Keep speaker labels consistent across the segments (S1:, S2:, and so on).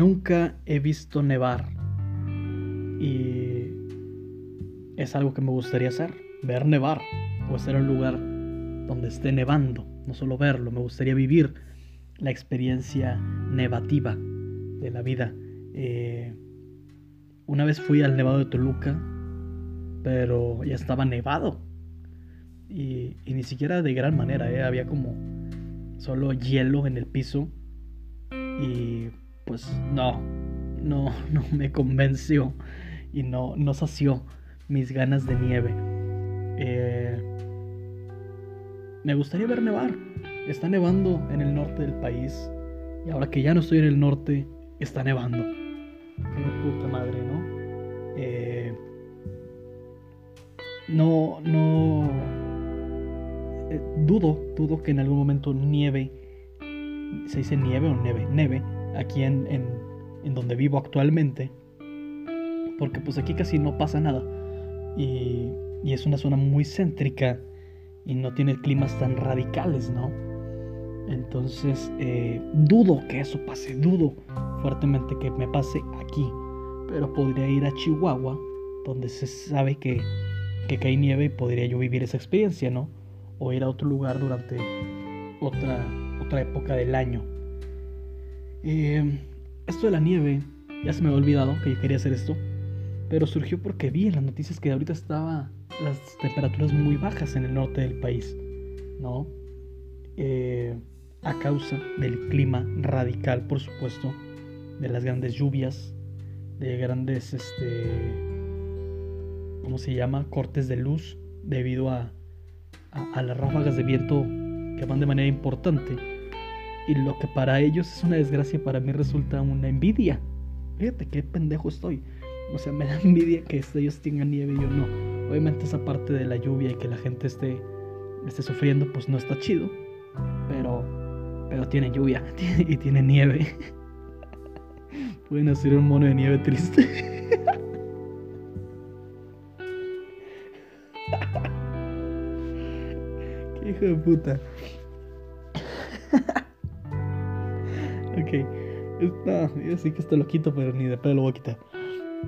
S1: Nunca he visto nevar y es algo que me gustaría hacer, ver nevar o estar en un lugar donde esté nevando, no solo verlo, me gustaría vivir la experiencia nevativa de la vida. Eh, una vez fui al Nevado de Toluca, pero ya estaba nevado. Y, ni siquiera de gran manera, ¿eh? había como solo hielo en el piso. Y pues no, no, no me convenció y no, no sació mis ganas de nieve. Eh, me gustaría ver nevar. Está nevando en el norte del país. Y ahora que ya no estoy en el norte, está nevando. Qué puta madre, ¿no? Eh, no, no. Eh, dudo, dudo que en algún momento nieve. ¿Se dice nieve o nieve? Neve. Aquí en, en, donde vivo actualmente. Porque pues aquí casi no pasa nada. Y, y es una zona muy céntrica. Y no tiene climas tan radicales, ¿no? Entonces, eh, dudo que eso pase, dudo fuertemente que me pase aquí. Pero podría ir a Chihuahua, donde se sabe que, que cae nieve y podría yo vivir esa experiencia, ¿no? O ir a otro lugar durante otra, otra época del año. Eh, esto de la nieve, ya se me había olvidado que yo quería hacer esto. Pero surgió porque vi en las noticias que ahorita estaba las temperaturas muy bajas en el norte del país, ¿no? Eh, a causa del clima radical, por supuesto, de las grandes lluvias, de grandes, este, ¿cómo se llama? Cortes de luz debido a, a, las ráfagas de viento que van de manera importante. Y lo que para ellos es una desgracia, para mí resulta una envidia. Fíjate qué pendejo estoy. O sea, me da envidia que ellos tengan nieve y yo no. Obviamente esa parte de la lluvia y que la gente esté, esté sufriendo, pues no está chido. Pero pero tiene lluvia y tiene nieve. Pueden hacer un mono de nieve triste. Qué hijo de puta. Ok. No, yo sí que esto lo quito, pero ni de pedo lo voy a quitar.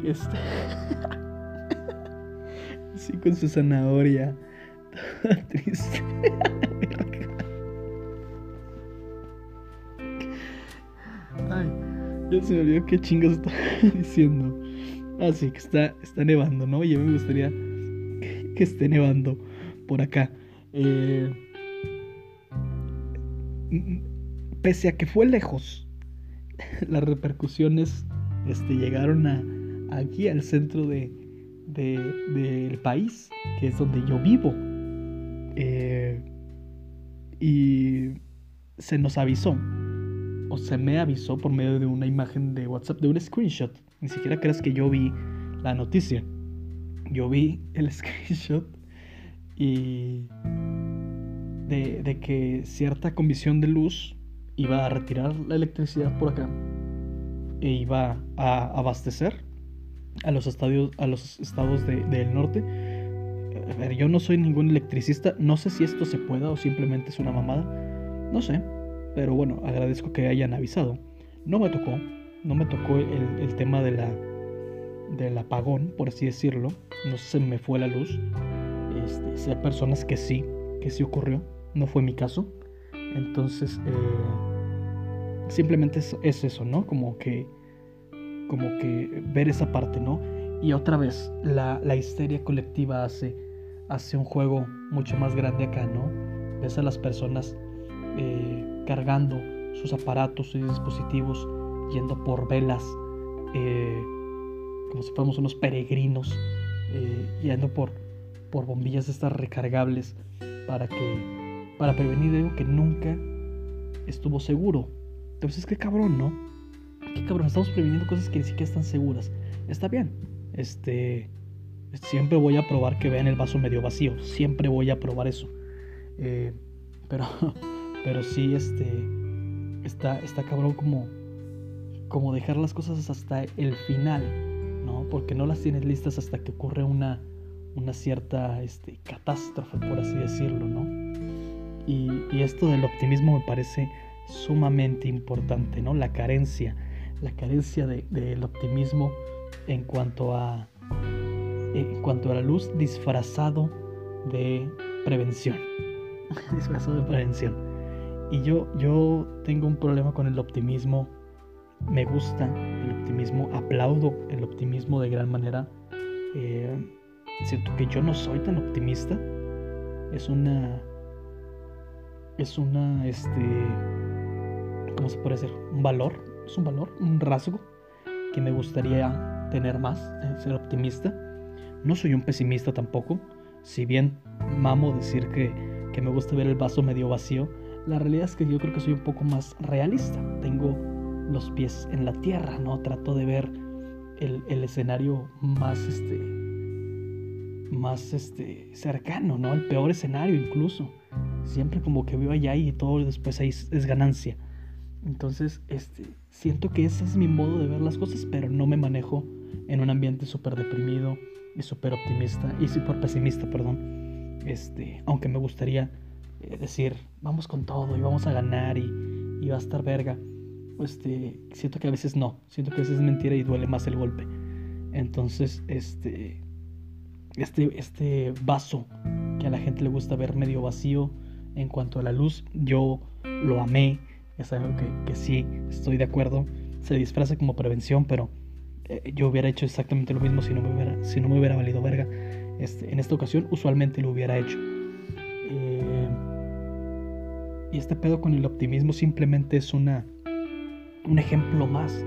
S1: Este. sí, con su zanahoria. triste. Ya se me olvidó qué chingos estaba diciendo. Ah, sí, que está, está nevando, ¿no? Y a mí me gustaría que, esté nevando por acá. Eh, pese a que fue lejos, las repercusiones este, llegaron a, aquí al centro de, del país, que es donde yo vivo. Eh, y se nos avisó o se me avisó por medio de una imagen de WhatsApp, de un screenshot. Ni siquiera creas que yo vi la noticia. Yo vi el screenshot y de, que cierta comisión de luz iba a retirar la electricidad por acá e iba a abastecer a los, estadios, a los estados del norte. A ver, yo no soy ningún electricista, no sé si esto se pueda o simplemente es una mamada, no sé, pero bueno, agradezco que hayan avisado. No me tocó, no me tocó el, tema de la, del apagón, por así decirlo. No se me fue la luz. Este, hay personas que sí, que sí ocurrió. No fue mi caso. Entonces, eh, simplemente es, eso, ¿no? Como que, como que ver esa parte, ¿no? Y otra vez, la, la histeria colectiva hace, hace un juego mucho más grande acá, ¿no? Ves a las personas eh, cargando sus aparatos, sus dispositivos, yendo por velas, eh, como si fuéramos unos peregrinos, eh, yendo por, por bombillas estas recargables para que para prevenir algo que nunca estuvo seguro. Entonces, qué cabrón, ¿no? Qué cabrón, estamos previniendo cosas que ni siquiera están seguras. Está bien. Este siempre voy a probar que vean el vaso medio vacío. Siempre voy a probar eso. pero pero sí, este. Está, está cabrón como. Como dejar las cosas hasta el final, ¿no? Porque no las tienes listas hasta que ocurre una. Una cierta este, catástrofe, por así decirlo, ¿no? Y, y esto del optimismo me parece sumamente importante, ¿no? La carencia la carencia del optimismo en cuanto a en cuanto a la luz disfrazado de prevención. Disfrazado de prevención. Y yo yo tengo un problema con el optimismo. Me gusta el optimismo aplaudo el optimismo de gran manera. Eh, siento que yo no soy tan optimista. Es una es una este cómo se puede decir un valor es un valor un rasgo que me gustaría tener más eh, ser optimista no soy un pesimista tampoco si bien mamo decir que, que me gusta ver el vaso medio vacío la realidad es que yo creo que soy un poco más realista tengo los pies en la tierra no trato de ver el, el escenario más este más este, cercano, ¿no? El peor escenario incluso. Siempre como que veo allá y todo después ahí es ganancia. Entonces, este, siento que ese es mi modo de ver las cosas, pero no me manejo en un ambiente súper deprimido y súper optimista y súper pesimista, perdón. Este, aunque me gustaría eh, decir, vamos con todo y vamos a ganar y, y va a estar verga. Este, siento que a veces no, siento que a veces es mentira y duele más el golpe. Entonces, este, este, este vaso que a la gente le gusta ver medio vacío en cuanto a la luz, yo lo amé, es algo que, que sí estoy de acuerdo, se disfraza como prevención, pero eh, yo hubiera hecho exactamente lo mismo si no me hubiera, si no me hubiera valido verga. Este, en esta ocasión usualmente lo hubiera hecho. Eh, y este pedo con el optimismo simplemente es una, un ejemplo más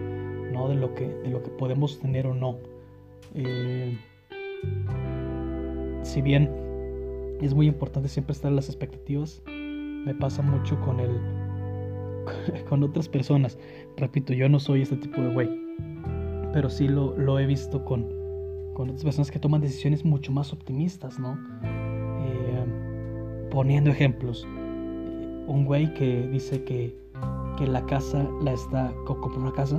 S1: ¿no? de, lo que, de lo que podemos tener o no. Eh, si bien es muy importante siempre estar en las expectativas, me pasa mucho con el con otras personas. Repito, yo no soy este tipo de güey, pero sí lo, lo he visto con, con otras personas que toman decisiones mucho más optimistas, ¿no? Eh, poniendo ejemplos, un güey que dice que, que la casa la está, compró una casa,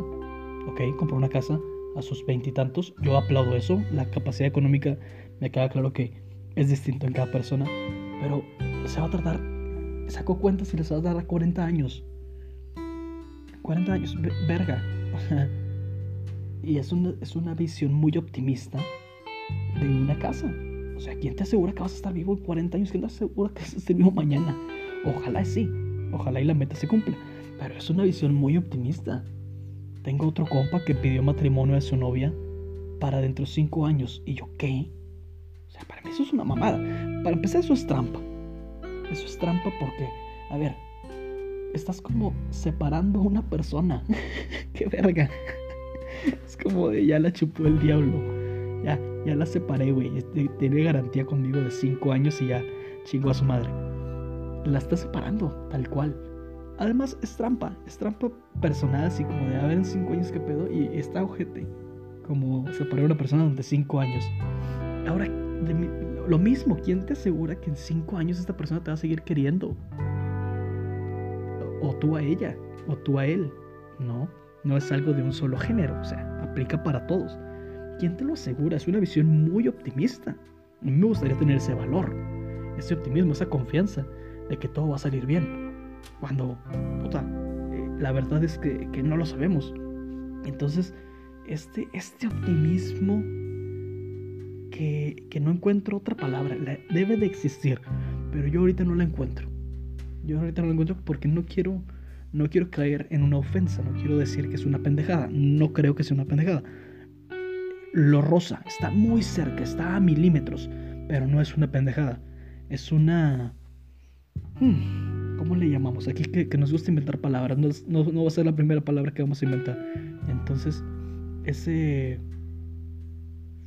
S1: ok, compró una casa a sus veintitantos, yo aplaudo eso, la capacidad económica me queda claro que es distinto en cada persona, pero se va a tratar, sacó cuentas y les va a dar a 40 años. 40 años, verga. y es una, es una visión muy optimista de una casa. O sea, ¿quién te asegura que vas a estar vivo en 40 años? ¿Quién te asegura que vas a estar vivo mañana? Ojalá sí, ojalá y la meta se cumpla. Pero es una visión muy optimista. Tengo otro compa que pidió matrimonio a su novia para dentro de 5 años. Y yo, ¿qué? para mí eso es una mamada. Para empezar, eso es trampa. Eso es trampa porque, a ver, estás como separando una persona. Qué verga. Es como de ya la chupó el diablo. Ya, ya la separé, güey. Tiene garantía conmigo de 5 años y ya chingó a su madre. La está separando, tal cual. Además, es trampa. Es trampa personal, así como de a ver en 5 años qué pedo. Y está ojete. Como separar a una persona durante 5 años. Ahora, lo mismo, ¿quién te asegura que en cinco años esta persona te va a seguir queriendo? O tú a ella, o tú a él. No, no es algo de un solo género, o sea, aplica para todos. ¿Quién te lo asegura? Es una visión muy optimista. A mí me gustaría tener ese valor, ese optimismo, esa confianza de que todo va a salir bien. Cuando, puta, eh, la verdad es que, que no lo sabemos. Entonces, este, este optimismo que, no encuentro otra palabra. debe de existir, pero yo ahorita no la encuentro. Yo ahorita no la encuentro porque no quiero, no quiero caer en una ofensa. No quiero decir que es una pendejada. No creo que sea una pendejada. Lo rosa está muy cerca, está a milímetros, pero no es una pendejada. Es una... Hmm, ¿Cómo le llamamos? Aquí que, nos gusta inventar palabras. No, no, no va a ser la primera palabra que vamos a inventar. Entonces, ese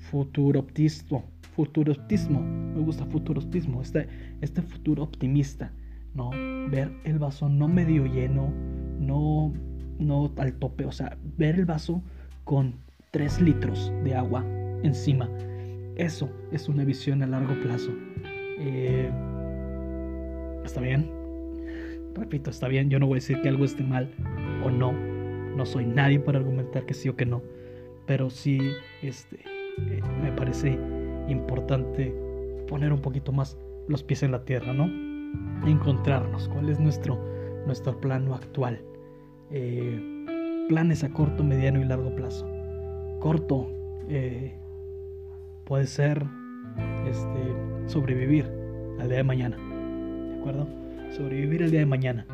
S1: futuroptismo, futuroptismo, me gusta futuroptismo, este, este futuro optimista, ¿no? Ver el vaso no medio lleno, no, no al tope, o sea, ver el vaso con 3 litros de agua encima. Eso es una visión a largo plazo. Eh, ¿Está bien? Repito, está bien. Yo no voy a decir que algo esté mal o no. No soy nadie para argumentar que sí o que no. Pero sí, este, eh, me parece importante poner un poquito más los pies en la tierra, ¿no? Encontrarnos, cuál es nuestro, nuestro plano actual. Eh, planes a corto, mediano y largo plazo. Corto eh, puede ser este, sobrevivir al día de mañana. ¿De acuerdo? Sobrevivir al día de mañana.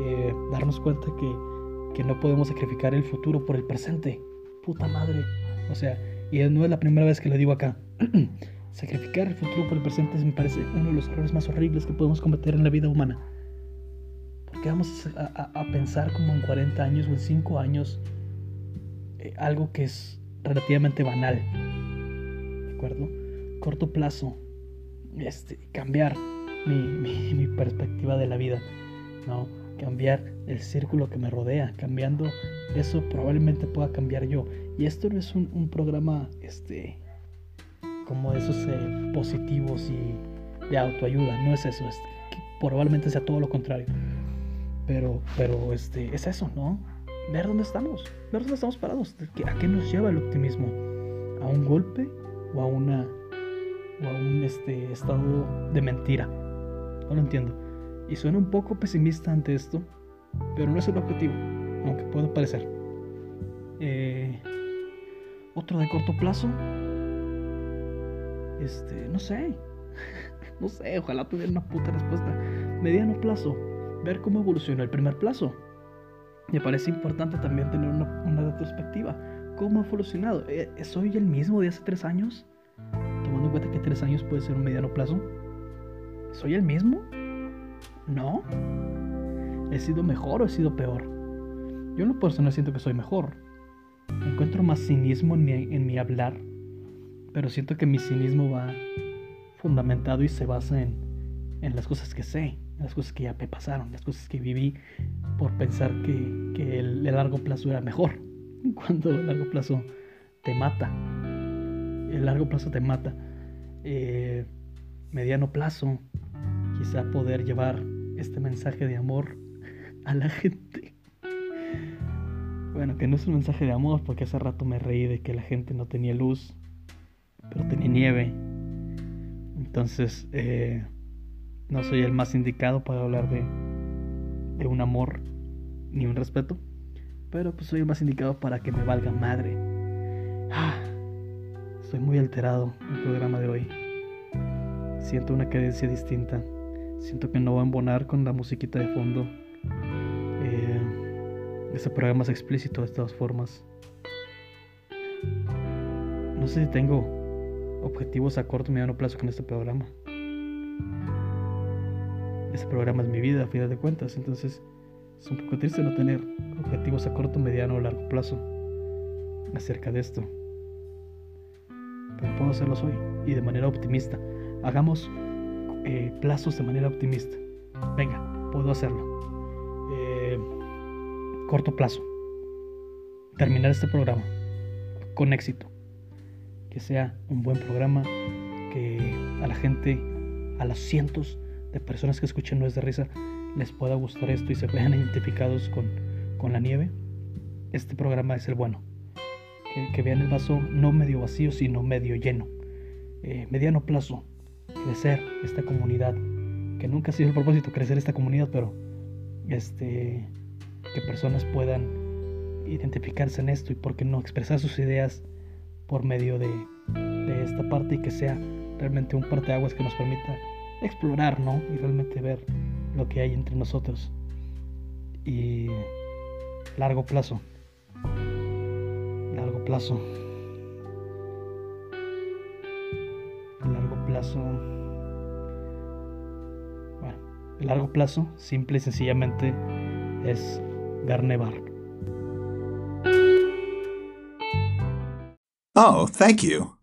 S1: Eh, darnos cuenta que, que no podemos sacrificar el futuro por el presente. Puta madre. O sea, y no es la primera vez que lo digo acá. Sacrificar el futuro por el presente me parece uno de los errores más horribles que podemos cometer en la vida humana. Porque vamos a, pensar como en 40 años o en 5 años eh, algo que es relativamente banal. ¿De acuerdo? Corto plazo. Este, cambiar mi, mi perspectiva de la vida. ¿No? cambiar el círculo que me rodea, cambiando eso probablemente pueda cambiar yo. Y esto no es un, programa este como esos eh, positivos y de autoayuda, no es eso, es probablemente sea todo lo contrario. Pero, pero este, es eso, ¿no? Ver dónde estamos, ver dónde estamos parados, a qué nos lleva el optimismo, a un golpe o a una o a un este, estado de mentira. No lo entiendo. Y suena un poco pesimista ante esto, pero no es el objetivo, aunque pueda parecer. Eh, otro de corto plazo. Este, no sé. no sé, ojalá tuviera una puta respuesta. Mediano plazo. Ver cómo evoluciona el primer plazo. Me parece importante también tener una, una retrospectiva. ¿Cómo ha evolucionado? Eh, ¿Soy el mismo de hace tres años? Tomando en cuenta que tres años puede ser un mediano plazo. ¿Soy el mismo? No. ¿He sido mejor o he sido peor? Yo en lo personal siento que soy mejor. Encuentro más cinismo en mi, hablar, pero siento que mi cinismo va fundamentado y se basa en, las cosas que sé, en las cosas que ya me pasaron, las cosas que viví por pensar que, el, largo plazo era mejor, cuando el largo plazo te mata. El largo plazo te mata. Eh, mediano plazo, quizá poder llevar este mensaje de amor a la gente. Bueno, que no es un mensaje de amor porque hace rato me reí de que la gente no tenía luz, pero tenía nieve. Entonces, eh, no soy el más indicado para hablar de, de un amor ni un respeto, pero pues soy el más indicado para que me valga madre. Ah, estoy muy alterado en el programa de hoy. Siento una cadencia distinta. Siento que no va a embonar con la musiquita de fondo. Eh, este programa es explícito de todas formas. No sé si tengo objetivos a corto o mediano plazo con este programa. Este programa es mi vida, a fin de cuentas, entonces es un poco triste no tener objetivos a corto, mediano o largo plazo acerca de esto. Pero puedo hacerlos hoy y de manera optimista. Hagamos eh, plazos de manera optimista. Venga, puedo hacerlo. Eh, corto plazo. Terminar este programa con éxito. Que sea un buen programa. Que a la gente, a los cientos de personas que escuchen No de risa, les pueda gustar esto y se vean identificados con, con la nieve. Este programa es el bueno. Que, vean el vaso no medio vacío, sino medio lleno. Eh, mediano plazo crecer esta comunidad, que nunca ha sido el propósito crecer esta comunidad, pero este que personas puedan identificarse en esto y por qué no expresar sus ideas por medio de, esta parte y que sea realmente un parteaguas que nos permita explorar, ¿no? Y realmente ver lo que hay entre nosotros. Y largo plazo. Largo plazo. Largo plazo. El largo plazo, simple y sencillamente, es Garnevar.
S2: Oh, thank you.